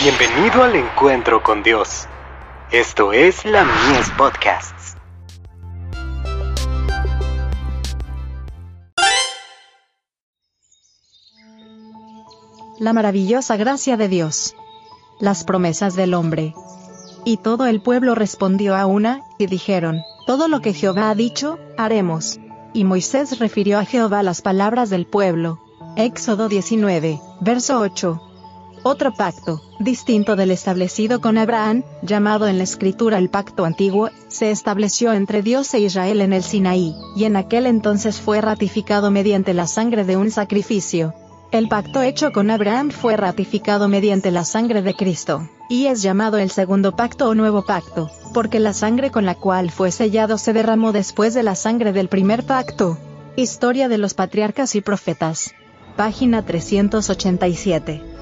Bienvenido al encuentro con Dios. Esto es la Mies Podcasts. La maravillosa gracia de Dios. Las promesas del hombre. Y todo el pueblo respondió a una, y dijeron, todo lo que Jehová ha dicho, haremos. Y Moisés refirió a Jehová las palabras del pueblo. Éxodo 19, verso 8. Otro pacto, distinto del establecido con Abraham, llamado en la escritura el pacto antiguo, se estableció entre Dios e Israel en el Sinaí, y en aquel entonces fue ratificado mediante la sangre de un sacrificio. El pacto hecho con Abraham fue ratificado mediante la sangre de Cristo, y es llamado el segundo pacto o nuevo pacto, porque la sangre con la cual fue sellado se derramó después de la sangre del primer pacto. Historia de los patriarcas y profetas. Página 387.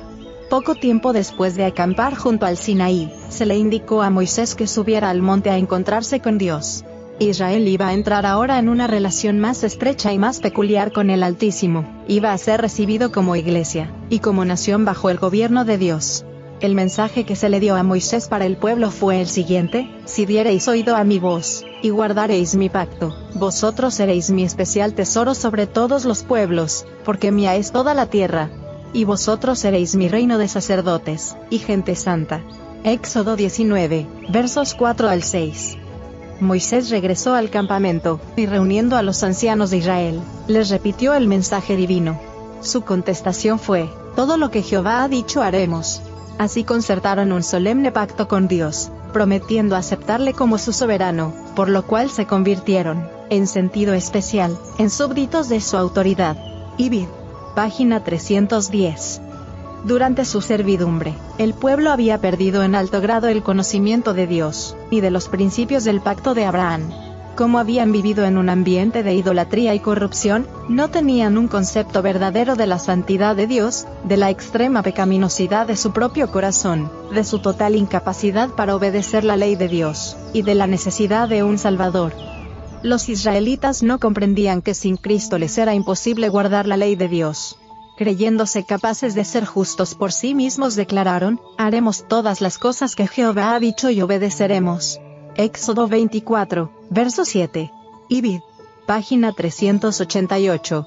Poco tiempo después de acampar junto al Sinaí, se le indicó a Moisés que subiera al monte a encontrarse con Dios. Israel iba a entrar ahora en una relación más estrecha y más peculiar con el Altísimo, iba a ser recibido como iglesia, y como nación bajo el gobierno de Dios. El mensaje que se le dio a Moisés para el pueblo fue el siguiente, si diereis oído a mi voz, y guardareis mi pacto, vosotros seréis mi especial tesoro sobre todos los pueblos, porque mía es toda la tierra, y vosotros seréis mi reino de sacerdotes, y gente santa. Éxodo 19, versos 4 al 6. Moisés regresó al campamento, y reuniendo a los ancianos de Israel, les repitió el mensaje divino. Su contestación fue, todo lo que Jehová ha dicho haremos. Así concertaron un solemne pacto con Dios, prometiendo aceptarle como su soberano, por lo cual se convirtieron, en sentido especial, en súbditos de su autoridad. Ibid página 310. Durante su servidumbre, el pueblo había perdido en alto grado el conocimiento de Dios, y de los principios del pacto de Abraham. Como habían vivido en un ambiente de idolatría y corrupción, no tenían un concepto verdadero de la santidad de Dios, de la extrema pecaminosidad de su propio corazón, de su total incapacidad para obedecer la ley de Dios, y de la necesidad de un Salvador. Los israelitas no comprendían que sin Cristo les era imposible guardar la ley de Dios. Creyéndose capaces de ser justos por sí mismos declararon, haremos todas las cosas que Jehová ha dicho y obedeceremos. Éxodo 24, verso 7. Ibid. Página 388.